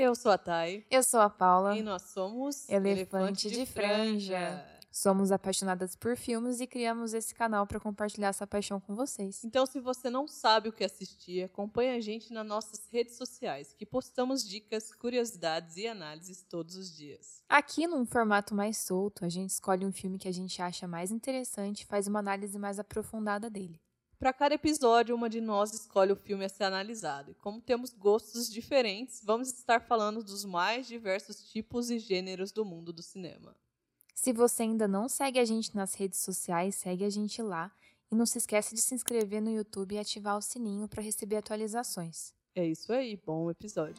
Eu sou a Thay. Eu sou a Paula. E nós somos Elefante, Elefante de, franja. franja. Somos apaixonadas por filmes e criamos esse canal para compartilhar essa paixão com vocês. Então, se você não sabe o que assistir, acompanhe a gente nas nossas redes sociais, que postamos dicas, curiosidades e análises todos os dias. Aqui, num formato mais solto, a gente escolhe um filme que a gente acha mais interessante e faz uma análise mais aprofundada dele. Para cada episódio, uma de nós escolhe o filme a ser analisado. E como temos gostos diferentes, vamos estar falando dos mais diversos tipos e gêneros do mundo do cinema. Se você ainda não segue a gente nas redes sociais, segue a gente lá e não se esqueça de se inscrever no YouTube e ativar o sininho para receber atualizações. É isso aí, bom episódio.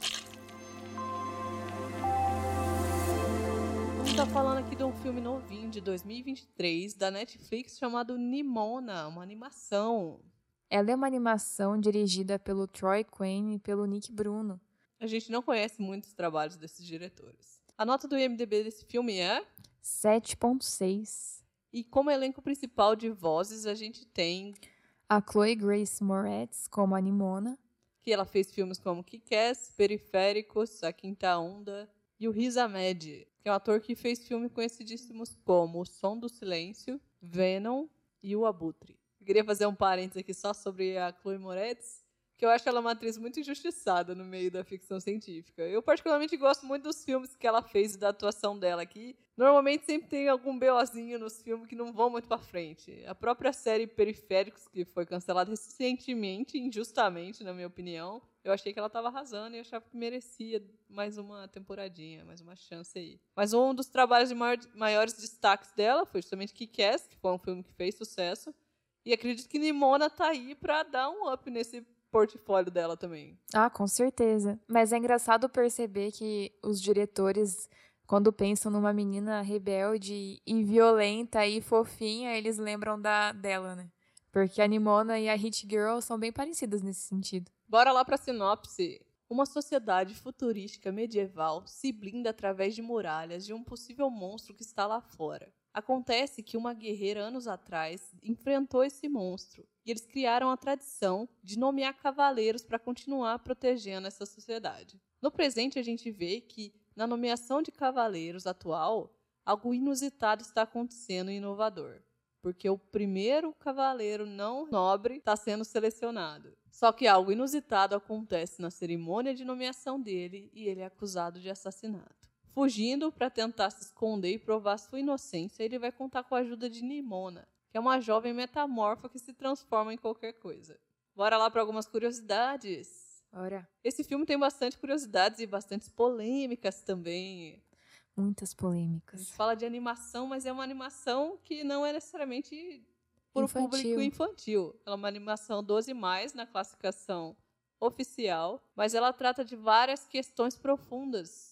Estar falando aqui de um filme novinho de 2023 da Netflix chamado Nimona, uma animação. Ela é uma animação dirigida pelo Troy Quinn e pelo Nick Bruno. A gente não conhece muitos trabalhos desses diretores. A nota do IMDb desse filme é 7.6. E como elenco principal de vozes, a gente tem a Chloe Grace Moretz como a Nimona, que ela fez filmes como Kick-Ass, Periféricos, A Quinta Onda e o Riz Ahmed, que é um ator que fez filmes conhecidíssimos como O Som do Silêncio, Venom e O Abutre. Eu queria fazer um parênteses aqui só sobre a Chloe Moretz, que eu acho ela uma atriz muito injustiçada no meio da ficção científica. Eu particularmente gosto muito dos filmes que ela fez e da atuação dela aqui. Normalmente sempre tem algum BOzinho nos filmes que não vão muito para frente. A própria série Periféricos, que foi cancelada recentemente, injustamente, na minha opinião, eu achei que ela estava arrasando e achava que merecia mais uma temporadinha, mais uma chance aí. Mas um dos trabalhos de maior, maiores destaques dela foi justamente Kick-Ass, que foi um filme que fez sucesso. E acredito que Nimona tá aí para dar um up nesse portfólio dela também. Ah, com certeza. Mas é engraçado perceber que os diretores, quando pensam numa menina rebelde e violenta e fofinha, eles lembram da dela, né? Porque a Nimona e a Hit Girl são bem parecidas nesse sentido. Bora lá pra sinopse. Uma sociedade futurística medieval se blinda através de muralhas de um possível monstro que está lá fora. Acontece que uma guerreira anos atrás enfrentou esse monstro e eles criaram a tradição de nomear cavaleiros para continuar protegendo essa sociedade. No presente, a gente vê que na nomeação de cavaleiros atual, algo inusitado está acontecendo e inovador, porque o primeiro cavaleiro não nobre está sendo selecionado. Só que algo inusitado acontece na cerimônia de nomeação dele e ele é acusado de assassinato. Fugindo para tentar se esconder e provar sua inocência, ele vai contar com a ajuda de Nimona, que é uma jovem metamorfa que se transforma em qualquer coisa. Bora lá para algumas curiosidades. Bora. Esse filme tem bastante curiosidades e bastantes polêmicas também. Muitas polêmicas. A gente fala de animação, mas é uma animação que não é necessariamente para o público infantil. Ela é uma animação 12 mais na classificação oficial, mas ela trata de várias questões profundas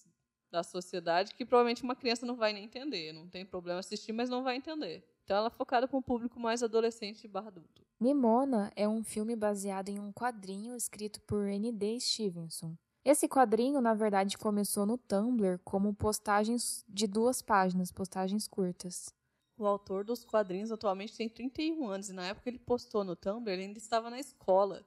da sociedade que provavelmente uma criança não vai nem entender. Não tem problema assistir, mas não vai entender. Então ela é focada para um público mais adolescente barra adulto. Nimona é um filme baseado em um quadrinho escrito por N.D. Stevenson. Esse quadrinho, na verdade, começou no Tumblr como postagens de duas páginas, postagens curtas. O autor dos quadrinhos atualmente tem 31 anos e na época que ele postou no Tumblr, ele ainda estava na escola.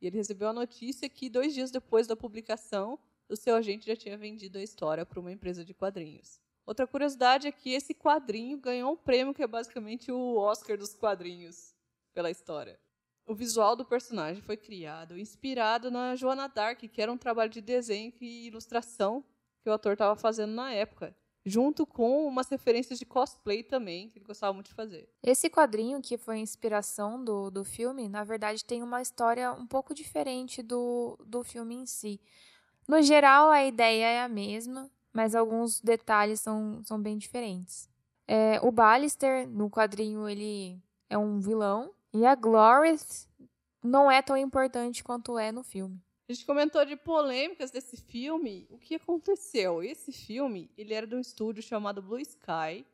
E ele recebeu a notícia que dois dias depois da publicação, o seu agente já tinha vendido a história para uma empresa de quadrinhos. Outra curiosidade é que esse quadrinho ganhou um prêmio que é basicamente o Oscar dos quadrinhos pela história. O visual do personagem foi criado inspirado na Joana Dark, que era um trabalho de desenho e ilustração que o ator estava fazendo na época, junto com umas referências de cosplay também, que ele gostava muito de fazer. Esse quadrinho, que foi a inspiração do, do filme, na verdade tem uma história um pouco diferente do, do filme em si. No geral, a ideia é a mesma, mas alguns detalhes são, são bem diferentes. É, o Ballister, no quadrinho, ele é um vilão, e a Glorith não é tão importante quanto é no filme. A gente comentou de polêmicas desse filme. O que aconteceu? Esse filme, ele era de um estúdio chamado Blue Sky,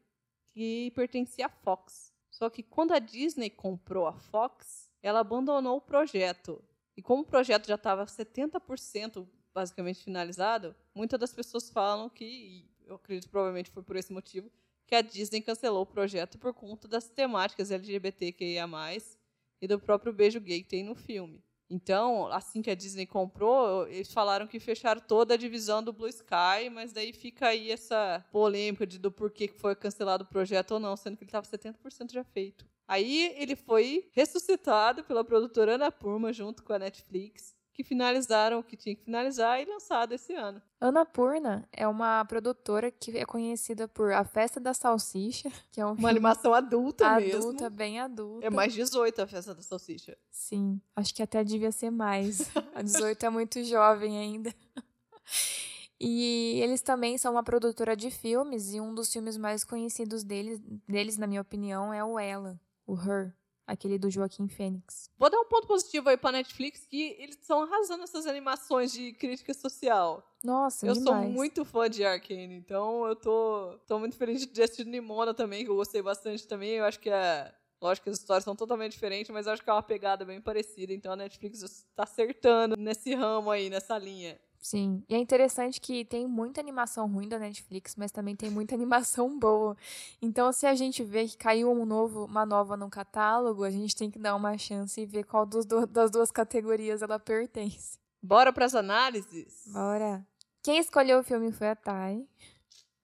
que pertencia à Fox. Só que quando a Disney comprou a Fox, ela abandonou o projeto. E como o projeto já estava 70% basicamente finalizado, muitas das pessoas falam que, eu acredito provavelmente foi por esse motivo, que a Disney cancelou o projeto por conta das temáticas LGBTQIA+, e do próprio beijo gay que tem no filme. Então, assim que a Disney comprou, eles falaram que fecharam toda a divisão do Blue Sky, mas daí fica aí essa polêmica de, do porquê que foi cancelado o projeto ou não, sendo que ele estava 70% já feito. Aí ele foi ressuscitado pela produtora Ana Purma junto com a Netflix que finalizaram o que tinha que finalizar e lançado esse ano. Ana Purna é uma produtora que é conhecida por A Festa da Salsicha, que é um uma animação adulta, adulta mesmo. Adulta, bem adulta. É mais 18 A Festa da Salsicha. Sim, acho que até devia ser mais. A 18 é muito jovem ainda. E eles também são uma produtora de filmes, e um dos filmes mais conhecidos deles, deles na minha opinião, é o Ela, o Her aquele do Joaquim Fênix. Vou dar um ponto positivo aí pra Netflix, que eles estão arrasando essas animações de crítica social. Nossa, Eu demais. sou muito fã de Arkane, então eu tô, tô muito feliz de assistir Nimona também, que eu gostei bastante também. Eu acho que é... Lógico que as histórias são totalmente diferentes, mas eu acho que é uma pegada bem parecida. Então a Netflix está acertando nesse ramo aí, nessa linha. Sim. E é interessante que tem muita animação ruim da Netflix, mas também tem muita animação boa. Então, se a gente vê que caiu um novo, uma nova no catálogo, a gente tem que dar uma chance e ver qual dos do, das duas categorias ela pertence. Bora para as análises? Bora. Quem escolheu o filme foi a Thay.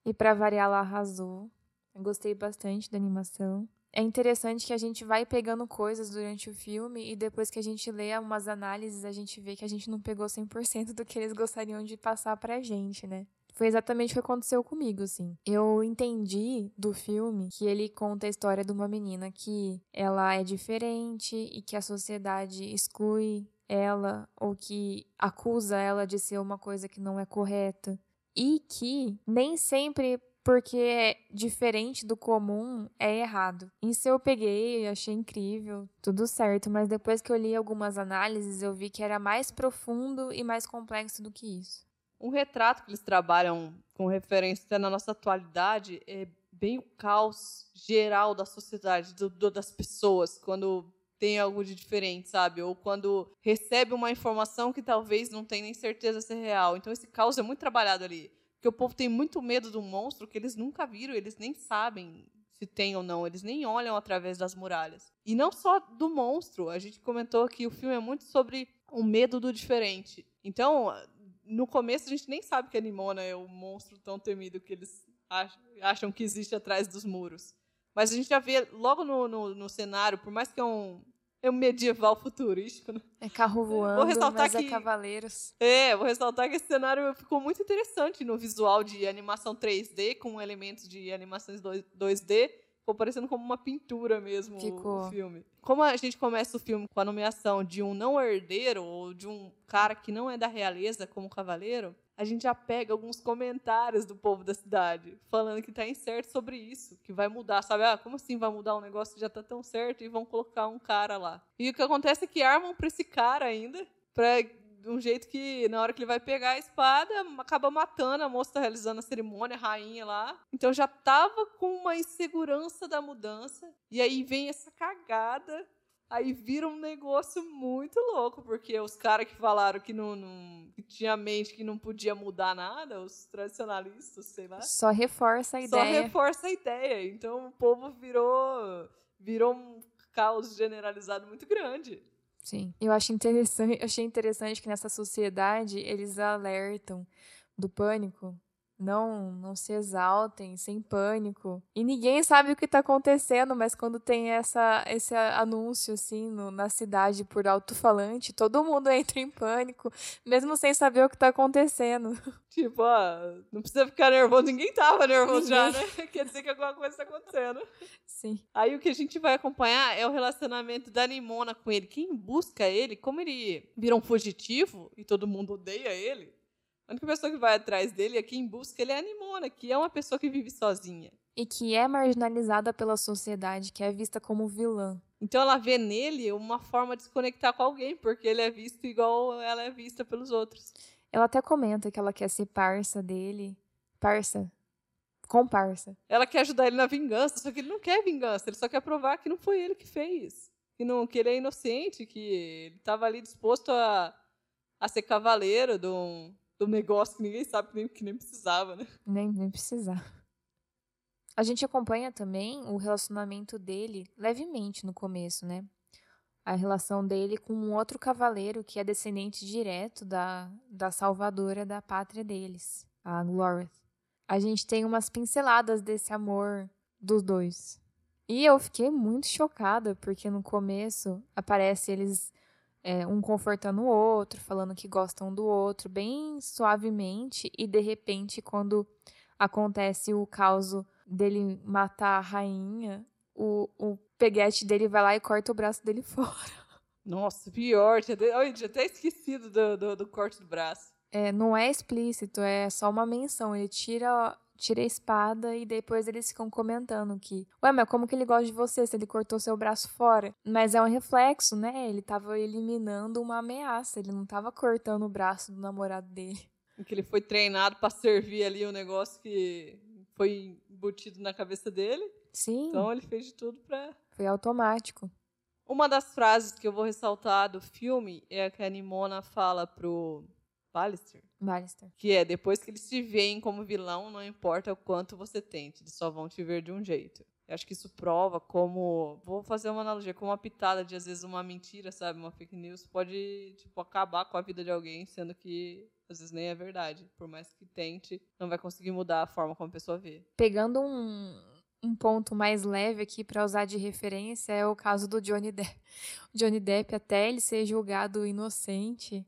E para variar, ela arrasou. Eu gostei bastante da animação é interessante que a gente vai pegando coisas durante o filme e depois que a gente lê umas análises, a gente vê que a gente não pegou 100% do que eles gostariam de passar pra gente, né? Foi exatamente o que aconteceu comigo, assim. Eu entendi do filme que ele conta a história de uma menina que ela é diferente e que a sociedade exclui ela ou que acusa ela de ser uma coisa que não é correta. E que nem sempre porque diferente do comum é errado. Isso eu peguei, achei incrível, tudo certo, mas depois que eu li algumas análises, eu vi que era mais profundo e mais complexo do que isso. Um retrato que eles trabalham com referência na nossa atualidade é bem o caos geral da sociedade, do, do, das pessoas, quando tem algo de diferente, sabe? Ou quando recebe uma informação que talvez não tenha nem certeza se é real. Então esse caos é muito trabalhado ali. Porque o povo tem muito medo do monstro que eles nunca viram, eles nem sabem se tem ou não, eles nem olham através das muralhas. E não só do monstro, a gente comentou que o filme é muito sobre o medo do diferente. Então, no começo a gente nem sabe que a Nimona é o monstro tão temido que eles acham que existe atrás dos muros. Mas a gente já vê logo no, no, no cenário, por mais que é um, é um medieval futurístico, né? É carro voando, vou ressaltar mas é que, é cavaleiros. É, vou ressaltar que esse cenário ficou muito interessante no visual de animação 3D, com elementos de animações 2D. Ficou parecendo como uma pintura mesmo Ficou. o filme. Como a gente começa o filme com a nomeação de um não herdeiro, ou de um cara que não é da realeza como cavaleiro, a gente já pega alguns comentários do povo da cidade falando que está incerto sobre isso, que vai mudar, sabe? Ah, como assim vai mudar um negócio que já está tão certo e vão colocar um cara lá? E o que acontece é que armam para esse cara ainda, para um jeito que na hora que ele vai pegar a espada, acaba matando a moça realizando a cerimônia, a rainha lá. Então já tava com uma insegurança da mudança. E aí vem essa cagada Aí vira um negócio muito louco, porque os caras que falaram que não, não que tinha mente que não podia mudar nada, os tradicionalistas, sei lá. Só reforça a ideia. Só reforça a ideia. Então o povo virou virou um caos generalizado muito grande. Sim. Eu acho interessante, achei interessante que nessa sociedade eles alertam do pânico não, não se exaltem, sem pânico. E ninguém sabe o que está acontecendo, mas quando tem essa, esse anúncio assim no, na cidade por alto-falante, todo mundo entra em pânico, mesmo sem saber o que está acontecendo. Tipo, ah, não precisa ficar nervoso, ninguém tava nervoso ninguém. já, né? Quer dizer que alguma coisa está acontecendo. Sim. Aí o que a gente vai acompanhar é o relacionamento da Nimona com ele. Quem busca ele, como ele vira um fugitivo e todo mundo odeia ele, a única pessoa que vai atrás dele, é quem busca ele é a Nimona, que é uma pessoa que vive sozinha. E que é marginalizada pela sociedade, que é vista como vilã. Então ela vê nele uma forma de se conectar com alguém, porque ele é visto igual ela é vista pelos outros. Ela até comenta que ela quer ser parça dele. Parça. Comparsa. Ela quer ajudar ele na vingança, só que ele não quer vingança, ele só quer provar que não foi ele que fez. Que, não, que ele é inocente, que ele estava ali disposto a, a ser cavaleiro de um, do negócio que ninguém sabe que nem, que nem precisava, né? Nem, nem precisava. A gente acompanha também o relacionamento dele levemente no começo, né? a relação dele com um outro cavaleiro que é descendente direto da, da salvadora da pátria deles, a Glorith. A gente tem umas pinceladas desse amor dos dois. E eu fiquei muito chocada, porque no começo aparece eles é, um confortando o outro, falando que gostam do outro, bem suavemente, e de repente, quando acontece o caos dele matar a rainha, o, o peguete dele vai lá e corta o braço dele fora. Nossa, pior. Tinha, eu tinha até esquecido do, do, do corte do braço. É, não é explícito, é só uma menção. Ele tira tira a espada e depois eles ficam comentando que, ué, mas como que ele gosta de você se ele cortou seu braço fora? Mas é um reflexo, né? Ele tava eliminando uma ameaça, ele não tava cortando o braço do namorado dele. Que ele foi treinado para servir ali o um negócio que foi embutido na cabeça dele. Sim. Então ele fez de tudo para Foi automático. Uma das frases que eu vou ressaltar do filme é a que a Nimona fala pro Ballister. Ballister. Que é, depois que eles te veem como vilão, não importa o quanto você tente, eles só vão te ver de um jeito. Eu acho que isso prova como. Vou fazer uma analogia, como uma pitada de, às vezes, uma mentira, sabe? Uma fake news pode, tipo, acabar com a vida de alguém, sendo que às vezes nem é verdade. Por mais que tente, não vai conseguir mudar a forma como a pessoa vê. Pegando um, um ponto mais leve aqui para usar de referência é o caso do Johnny Depp. O Johnny Depp, até ele ser julgado inocente,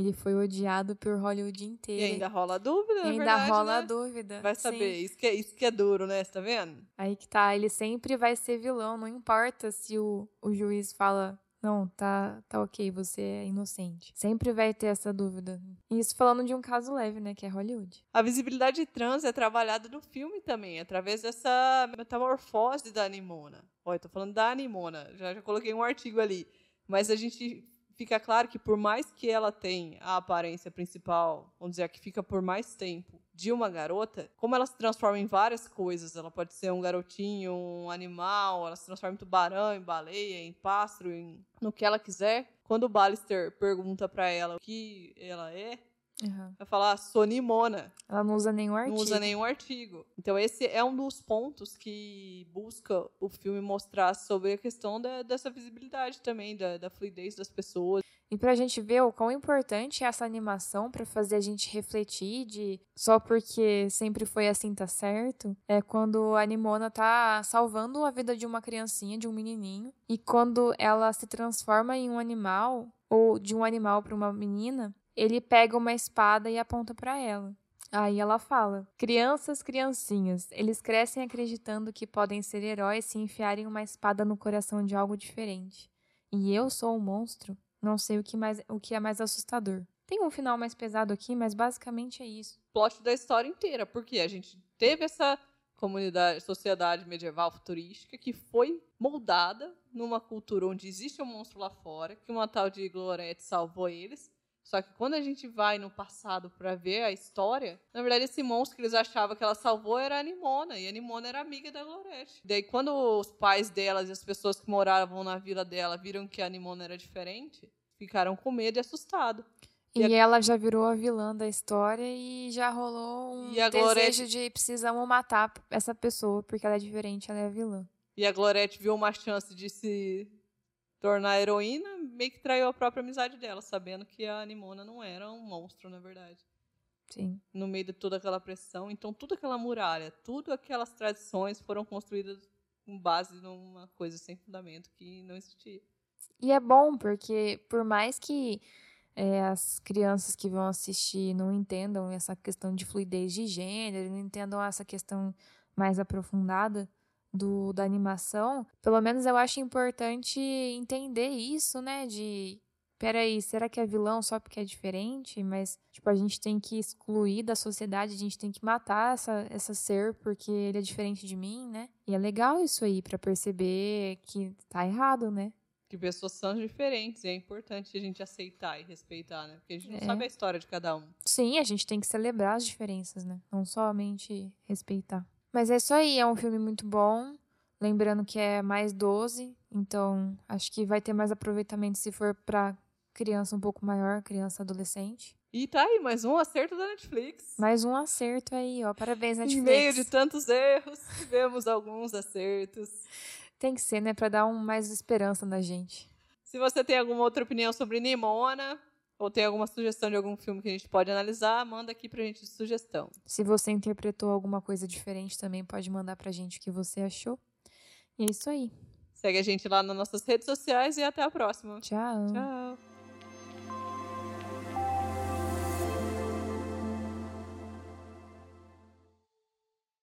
ele foi odiado por Hollywood inteiro. E ainda rola dúvida, e ainda verdade, rola né? dúvida. Vai saber. Isso que, é, isso que é duro, né? Você tá vendo? Aí que tá. Ele sempre vai ser vilão. Não importa se o, o juiz fala. Não, tá, tá ok, você é inocente. Sempre vai ter essa dúvida. Isso falando de um caso leve, né? Que é Hollywood. A visibilidade trans é trabalhada no filme também, através dessa metamorfose da Animona. Olha, eu tô falando da Animona. Já, já coloquei um artigo ali. Mas a gente fica claro que por mais que ela tenha a aparência principal, vamos dizer, a que fica por mais tempo, de uma garota, como ela se transforma em várias coisas, ela pode ser um garotinho, um animal, ela se transforma em tubarão, em baleia, em pássaro, em no que ela quiser. Quando o Ballister pergunta para ela o que ela é, Uhum. vai falar sonimona. Ela não usa nenhum artigo. Não usa nenhum artigo. Então, esse é um dos pontos que busca o filme mostrar sobre a questão da, dessa visibilidade também, da, da fluidez das pessoas. E pra gente ver o quão importante é essa animação para fazer a gente refletir de só porque sempre foi assim tá certo, é quando a Nimona tá salvando a vida de uma criancinha, de um menininho, e quando ela se transforma em um animal ou de um animal para uma menina, ele pega uma espada e aponta para ela. Aí ela fala: Crianças, criancinhas, eles crescem acreditando que podem ser heróis se enfiarem uma espada no coração de algo diferente. E eu sou um monstro, não sei o que, mais, o que é mais assustador. Tem um final mais pesado aqui, mas basicamente é isso. Plot da história inteira, porque a gente teve essa comunidade, sociedade medieval futurística que foi moldada numa cultura onde existe um monstro lá fora, que uma tal de Glorette salvou eles. Só que quando a gente vai no passado para ver a história, na verdade esse monstro que eles achavam que ela salvou era a Nimona, e a Nimona era amiga da Glorete. Daí quando os pais delas e as pessoas que moravam na vila dela viram que a Nimona era diferente, ficaram com medo e assustados. E, e a... ela já virou a vilã da história e já rolou um desejo Glorete... de precisamos matar essa pessoa porque ela é diferente, ela é a vilã. E a Glorete viu uma chance de se tornar heroína, meio que traiu a própria amizade dela, sabendo que a Nimona não era um monstro, na verdade. Sim. No meio de toda aquela pressão. Então, toda aquela muralha, tudo aquelas tradições foram construídas com base numa coisa sem fundamento que não existia. E é bom, porque por mais que é, as crianças que vão assistir não entendam essa questão de fluidez de gênero, não entendam essa questão mais aprofundada, do, da animação, pelo menos eu acho importante entender isso, né? De peraí, será que é vilão só porque é diferente? Mas, tipo, a gente tem que excluir da sociedade, a gente tem que matar essa, essa ser porque ele é diferente de mim, né? E é legal isso aí para perceber que tá errado, né? Que pessoas são diferentes e é importante a gente aceitar e respeitar, né? Porque a gente não é. sabe a história de cada um. Sim, a gente tem que celebrar as diferenças, né? Não somente respeitar. Mas é isso aí, é um filme muito bom. Lembrando que é mais 12, então acho que vai ter mais aproveitamento se for para criança um pouco maior, criança adolescente. E tá aí, mais um acerto da Netflix. Mais um acerto aí, ó. Parabéns, Netflix. Em meio de tantos erros, tivemos alguns acertos. Tem que ser, né? Pra dar um, mais esperança na gente. Se você tem alguma outra opinião sobre Nimona, ou tem alguma sugestão de algum filme que a gente pode analisar, manda aqui pra gente de sugestão. Se você interpretou alguma coisa diferente também, pode mandar pra gente o que você achou. E é isso aí. Segue a gente lá nas nossas redes sociais e até a próxima. Tchau. Tchau.